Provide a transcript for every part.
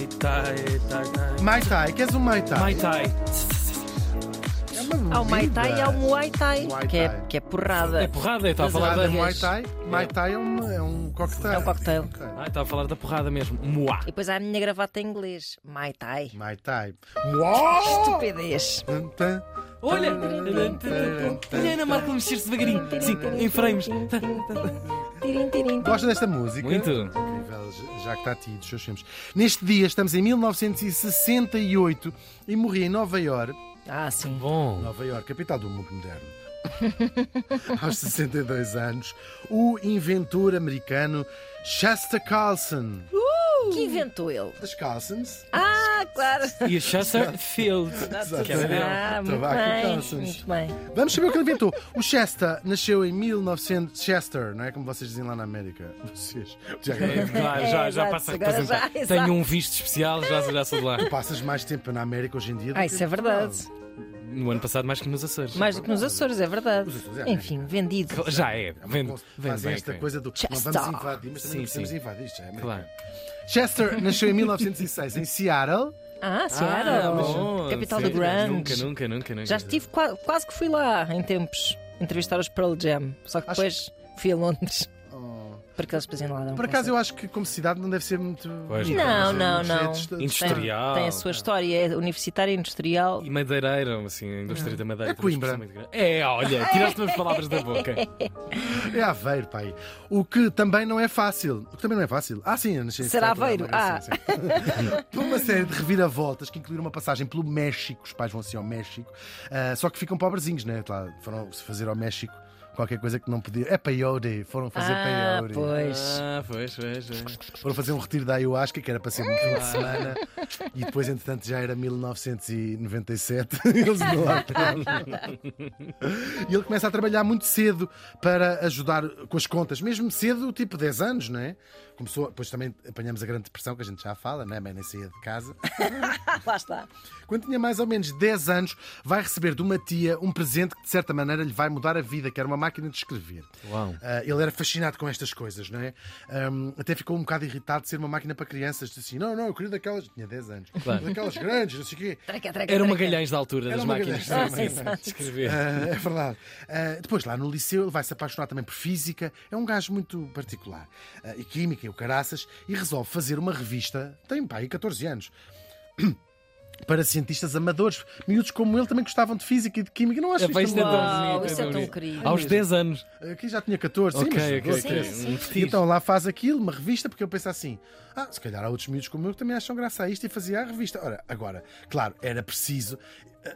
Mai Tai, Tai, Tai. Mai Tai, queres um Mai Tai? Mai Tai. É uma Há o Mai Tai e há o Muay Thai, Muay que é, Thai. que é porrada. É porrada, eu estava a falar da. é Muay Thai. Muay Thai é um, é um cocktail. É um cocktail. Ok. Ah, estava a falar da porrada mesmo. Moá. E depois há a minha gravata em inglês. Mai Tai. Mai Tai. Uau! Estupidez. Olha! Olha, Ana Marca mexer-se devagarinho. Sim, em frames. Tirim, tirim, Gosta desta música? Muito. Incrível, já que está a ti dos seus filmes. Neste dia, estamos em 1968 e morri em Nova York, Ah, sim. Bom. Nova York, capital do mundo moderno. Aos 62 anos, o inventor americano Shasta Carlson. Que inventou ele? Das Carlsons. Ah, claro. E a Chester Field. Que é. Ah, muito Tabaco bem, muito bem. Vamos saber o que ele inventou. O Shasta nasceu em 1900. Chester, não é como vocês dizem lá na América. Vocês. Já, Claro, já, já Exato, passa a representar. Tenho um visto especial, já, já sou de lá. passas mais tempo na América hoje em dia. do Ah, que isso é verdade. No ano passado, mais que nos Açores. Mais do que nos Açores, é verdade. Os Açores é Enfim, vendido. Já é. É Vende, vende Fazem bem, esta ok. coisa do. Não Chester. vamos invadir, mas também Sim, não sim. invadir. Isto é. Claro. Chester nasceu em 1906 em Seattle. Ah, Ah, Seattle. bom, Capital sim. do grunge. Nunca, nunca, nunca, nunca. Já estive, qua- quase que fui lá em tempos entrevistar os Pearl Jam. Só que Acho- depois fui a Londres. Oh. Porque eles depois Por acaso eu acho que como cidade não deve ser muito. Pois Não, é não, não. de esta- Tem- Industrial. Tem a sua história, é universitária e industrial. E madeireira, assim, a indústria da madeira. É Coimbra. expressão muito grande. É, olha, tiraste umas palavras da boca. É Aveiro, pai. O que também não é fácil. O que também não é fácil. Ah, sim, eu Será Seattle, Aveiro? Aveiro, sim, sim. Por uma série de reviravoltas que incluíram uma passagem pelo México. Os pais vão assim ao México. Ah, só que ficam pobrezinhos, né? Lá, foram se fazer ao México qualquer coisa que não podia. É peyote. Foram fazer Ah, peyote. pois. Ah, pois, pois, pois. Foram fazer um retiro da ayahuasca que era para ser um fim de semana e depois, entretanto, já era 1997. Eles não lá. E ele começa a trabalhar muito cedo para ajudar com as contas, mesmo cedo, tipo 10 anos, não é? Começou, depois também apanhamos a grande depressão que a gente já fala, não é? Bem, nem saía de casa. Lá está. Quando tinha mais ou menos 10 anos, vai receber de uma tia um presente que de certa maneira lhe vai mudar a vida, que era uma máquina de escrever. Uau. Ah, ele era fascinado com estas coisas, não é? Ahm, até ficou um bocado irritado de ser uma máquina para crianças. Disse assim: não, não, eu queria daquelas. Tinha 10 anos. Claro. Daquelas grandes, não sei o quê. Treca, treca, Era uma galhães da altura Era das máquinas de- sim, de escrever. Ah, é verdade. Ah, depois, lá no liceu, ele vai se apaixonar também por física. É um gajo muito particular. E química, e o caraças. E resolve fazer uma revista. Tem, pá, aí 14 anos. Para cientistas amadores. Miúdos como ele também gostavam de física e de química. Não acho É, pá, isto é tão tão bonito, isso é tão bonito. querido. Aos 10 anos. Aqui já tinha 14, sim, mas ok, 12, ok. 13. Um E fetiche. então lá faz aquilo, uma revista, porque eu penso assim: ah, se calhar há outros miúdos como eu que também acham graça a isto e fazia a revista. Ora, agora, claro, era preciso eh,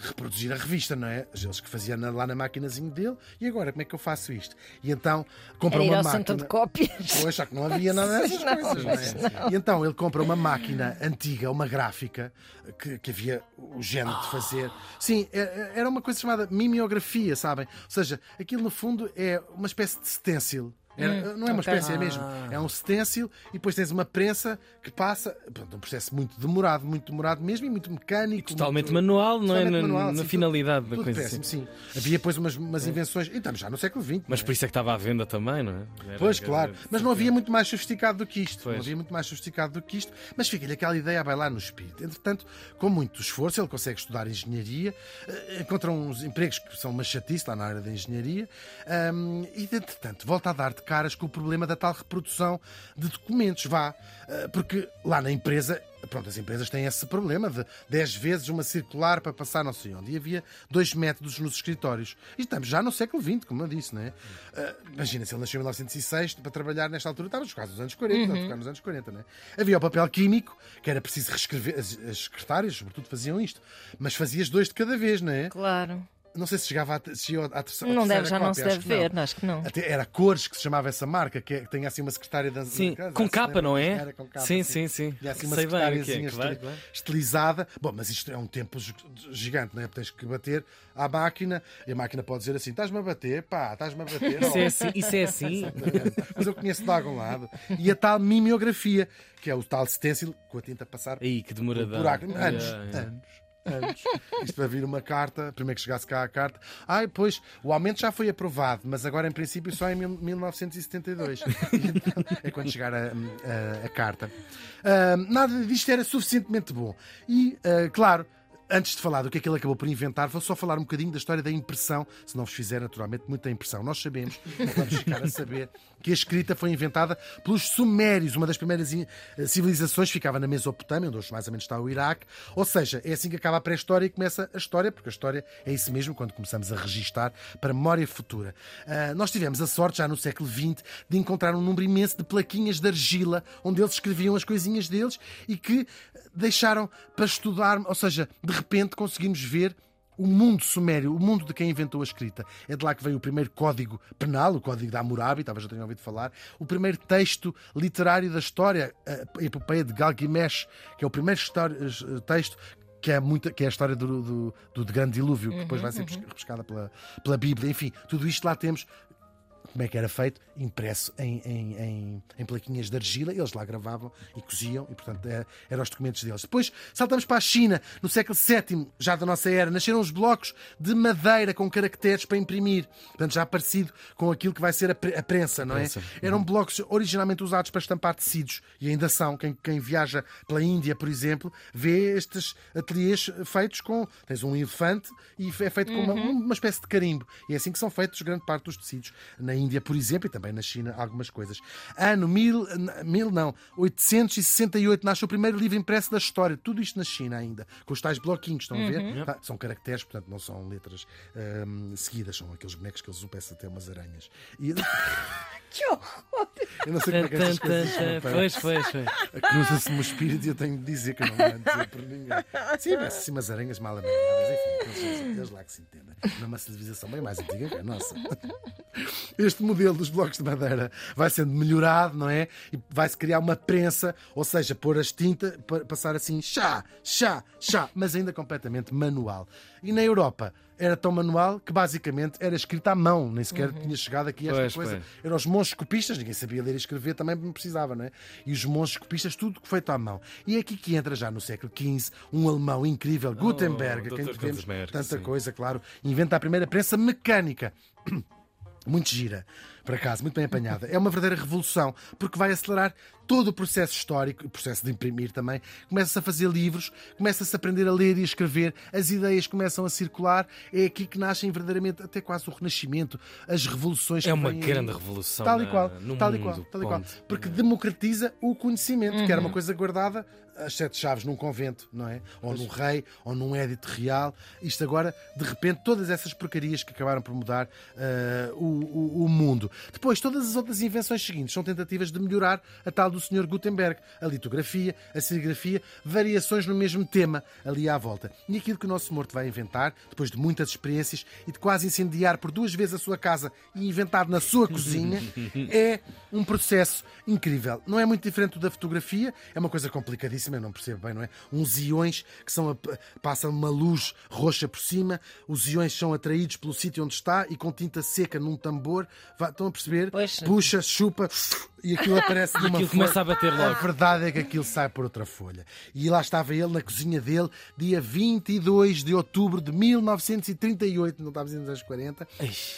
reproduzir a revista, não é? Eles que faziam lá na maquinazinho dele, e agora como é que eu faço isto? E então compra uma máquina. de cópias. Pois, só que não havia nada dessas Não, coisas, não é? E então ele compra uma máquina antiga, uma gráfica, que, que havia o género de fazer. Sim, é- era uma coisa chamada mimeografia, sabem? Ou seja, aquilo no fundo é uma espécie de stencil. Era- não é uma ok. espécie, é mesmo. É um stencil e depois tens uma prensa que passa. Pronto, um processo muito demorado, muito demorado mesmo e muito mecânico. Totalmente muito- manual, não é? totalmente Na, manual, na sim, tudo- finalidade da tudo coisa. péssimo, assim. sim. Havia depois umas, umas invenções. E estamos já no século XX. Mas é? por isso é que estava à venda também, não é? Era- Pois, era- claro. Mas não havia muito mais sofisticado do que isto. Pois. Não havia muito mais sofisticado do que isto. Mas fica-lhe aquela ideia a bailar no espírito. Entretanto, com muito esforço, ele consegue estudar engenharia, eh, encontra uns empregos que são uma chatice lá na área da engenharia, ahm, e, entretanto, volta a dar de caras com o problema da tal reprodução de documentos. Vá. Eh, porque lá na empresa. Pronto, as empresas têm esse problema de 10 vezes uma circular para passar não sei onde. E havia dois métodos nos escritórios. E estamos já no século XX, como eu disse, não é? Ah, imagina, se ele nasceu em 1906, para trabalhar nesta altura, estávamos quase nos anos 40, a tocar nos anos 40, não é? Havia o papel químico, que era preciso reescrever, as, as secretárias, sobretudo, faziam isto. Mas fazias dois de cada vez, não é? Claro. Não sei se chegava a, se ia à terceira Não deve, já não cópia, se acho deve que não. ver, acho que não. Até era Cores que se chamava essa marca, que, é, que tem assim uma secretária da Sim, da- com se capa, não é? Era com capa, Sim, sim, sim. E há assim uma Sei bem o que é, estil- claro. estilizada. Bom, mas isto é um tempo gi- gigante, não é? Tens que bater à máquina e a máquina pode dizer assim: estás-me a bater, pá, estás-me a bater. Isso é ó." assim. Isso é assim. Mas eu conheço de algum lado. E a tal mimeografia, que é o tal stencil com a tinta a passar Aí, que por demoradão. buraco. Anos, Yeah, yeah. anos. Anos. Isto para vir uma carta, primeiro que chegasse cá a carta. Ai, pois, o aumento já foi aprovado, mas agora em princípio só em mil- 1972. Então, é quando chegar a, a- a carta. Ah, nada disto era suficientemente bom. E, ah, claro. Antes de falar do que é que ele acabou por inventar, vou só falar um bocadinho da história da impressão, se não vos fizer naturalmente muita impressão. Nós sabemos, vamos ficar a saber, que a escrita foi inventada pelos Sumérios, uma das primeiras eh, civilizações, ficava na Mesopotâmia, onde hoje mais ou menos está o Iraque. Ou seja, é assim que acaba a pré-história e começa a história, porque a história é isso mesmo, quando começamos a registar para memória futura. Ah, nós tivemos a sorte, já no século XX, de encontrar um número imenso de plaquinhas de argila, onde eles escreviam as coisinhas deles e que deixaram para estudar, ou seja, de repente conseguimos ver o mundo sumério, o mundo de quem inventou a escrita. É de lá que veio o primeiro código penal, o código da Hammurabi, talvez já tenham ouvido falar, o primeiro texto literário da história, a epopeia de Gilgamesh, que é o primeiro eh, texto que é, muita, que é a história do, do, do grande dilúvio, que depois vai ser repescada pela, pela Bíblia. Enfim, tudo isto lá temos como é que era feito? Impresso em, em, em, em plaquinhas de argila, eles lá gravavam e coziam, e portanto é- eram os documentos deles. Depois saltamos para a China, no século VII, já da nossa era, nasceram os blocos de madeira com caracteres para imprimir, portanto já parecido com aquilo que vai ser a, pre- a prensa, não é? prensa. Eram blocos originalmente usados para estampar tecidos e ainda são. Quem, quem viaja pela Índia, por exemplo, vê estes ateliês feitos com. Tens um elefante e é feito com uma, uma espécie de carimbo. E é assim que são feitos grande parte dos tecidos. Na Índia, por exemplo, e também na China, algumas coisas. Ano mil, mil não, 868 nasce o primeiro livro impresso da história. Tudo isto na China ainda, com os tais bloquinhos, estão a ver? Tá, São caracteres, portanto, não são letras hum, seguidas, são aqueles bonecos que eles usam, parece até umas aranhas. E, Que horror! eu não sei como é que estas coisas. Pois, pois, pois. Cruza-se-me o espírito e eu tenho de dizer que eu não mando dizer por ninguém. Sim, mas assim umas aranhas mal amenadas, eles lá que se entendem. Não é civilização bem mais antiga que a nossa. Este modelo dos blocos de madeira vai sendo melhorado, não é? E vai-se criar uma prensa, ou seja, pôr as tintas, pa- passar assim, chá, chá, chá, mas ainda completamente manual. E na Europa era tão manual que basicamente era escrita à mão, nem sequer tinha chegado aqui esta Pois, coisa. pois. Eram os monges copistas, ninguém sabia ler e escrever, também não precisava, não é? E os monges copistas, tudo feito à mão. E é aqui que entra já no século XV um alemão incrível, Gutenberg, a quem devemos Gutenberg, tanta sim. coisa, claro, inventa a primeira prensa mecânica. Muito gira, por acaso, muito bem apanhada. É uma verdadeira revolução, porque vai acelerar todo o processo histórico, o processo de imprimir também. Começa-se a fazer livros, começa-se a aprender a ler e a escrever, as ideias começam a circular. É aqui que nascem verdadeiramente até quase o Renascimento, as revoluções que É uma vêm aí. grande revolução Tal e na- qual, no tal e mundo, qual, tal e qual. Porque democratiza o conhecimento, que era Uhum. uma coisa guardada as sete chaves num convento, não é? Ou num rei, ou num édito real. Isto agora, de repente, todas essas porcarias que acabaram por mudar ah, o, o- o mundo. Depois, todas as outras invenções seguintes são tentativas de melhorar a tal do Sr. Gutenberg. A litografia, a serigrafia, variações no mesmo tema ali à volta. E aquilo que o nosso morto vai inventar, depois de muitas experiências e de quase incendiar por duas vezes a sua casa e inventar na sua cozinha, é um processo incrível. Não é muito diferente do da fotografia, é uma coisa complicadíssima, eu não percebo bem, não é? Uns íons que são a- passam uma luz roxa por cima, os íons são atraídos pelo sítio onde está e com tinta seca num tambor, Vá- estão a perceber? Pois. Puxa, chupa e aquilo aparece numa aquilo folha. começa a bater logo. A verdade é que aquilo sai por outra folha. E lá estava ele na cozinha dele, dia 22 de outubro de 1938, não estávamos nos anos 40,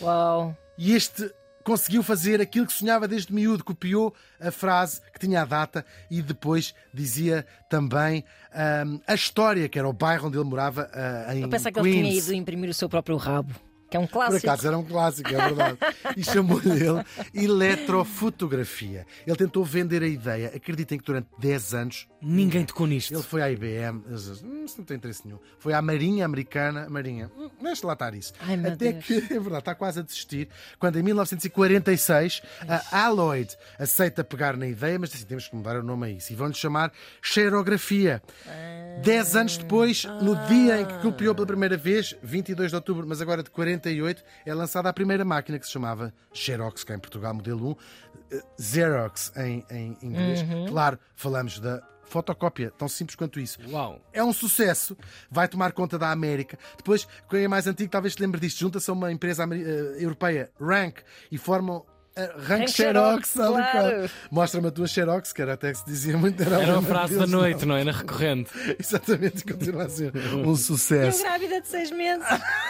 Uau. e este conseguiu fazer aquilo que sonhava desde miúdo, copiou a frase que tinha a data e depois dizia também ahm, a história, que era o bairro onde ele morava ah, em Eu pensava que ele tinha ido imprimir o seu próprio rabo, que é um Por clássico. acaso era um clássico, é verdade. E chamou-lhe ele eletrofotografia. Ele tentou vender a ideia. Acreditem que durante 10 anos Ninguém tocou nisto. ele foi à IBM, hum, isso não tem interesse nenhum. Foi à Marinha Americana, Marinha, hum, deixa lá estar isso. Ai, Até Deus. que, é verdade, está quase a desistir, quando em 1946 a Alloyd aceita pegar na ideia, mas assim, temos que mudar o nome a isso. E vão-lhe chamar xerografia. Dez anos depois, no dia em que copiou pela primeira vez, 22 de outubro, mas agora de 48, é lançada a primeira máquina que se chamava Xerox, cá em Portugal, modelo 1, eh, Xerox em, em inglês. Claro, falamos da fotocópia, tão simples quanto isso. Uau. É um sucesso, vai tomar conta da América. Depois, quem é mais antigo, talvez se lembre disto, junta-se a uma empresa eh, europeia, Rank, e formam Arranque Xerox, Xerox, claro. Mostra-me a tua Xerox, que era até que se dizia muito. Era, Era uma frase da deles, noite, não é? Na recorrente. Exatamente, e continua a ser um Eu sucesso. grávida de seis meses.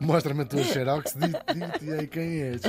Mostra-me a tua Xerox, digo-te aí quem és.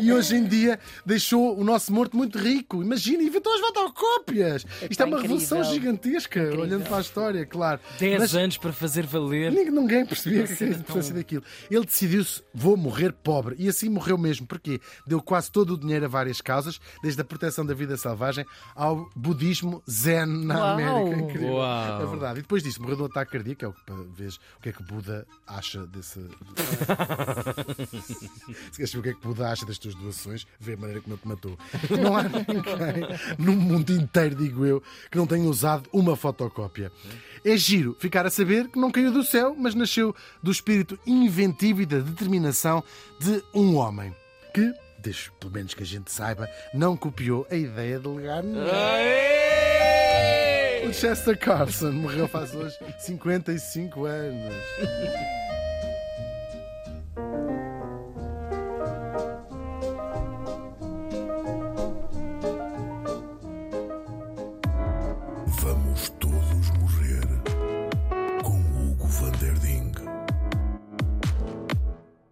E hoje em dia deixou o nosso morto muito rico. Imagina, inventou as fotocópias. Isto é uma incrível. revolução gigantesca, Incrível. olhando para a história, claro. 10 Mas- anos para fazer valer. Ninguém, ninguém percebia o que a importância tão- daquilo. Ele decidiu-se, vou morrer pobre. E assim morreu mesmo. Porquê? Deu quase todo o dinheiro a várias causas, desde a proteção da vida selvagem ao budismo zen na Uau! América. Incrível. Uau! É verdade. E depois disso, morreu de um ataque cardíaco, é o que para ver o que é que o Buda acha desse. Se queres saber o que é que Buda acha das tuas doações, vê a maneira como ele te matou. Não há ninguém no mundo inteiro, digo eu, que não tenha usado uma fotocópia. É giro ficar a saber que não caiu do céu, mas nasceu do espírito inventivo e da determinação de um homem que, deixo pelo menos que a gente saiba, não copiou a ideia de legar ninguém. O Chester Carson morreu faz hoje 55 anos.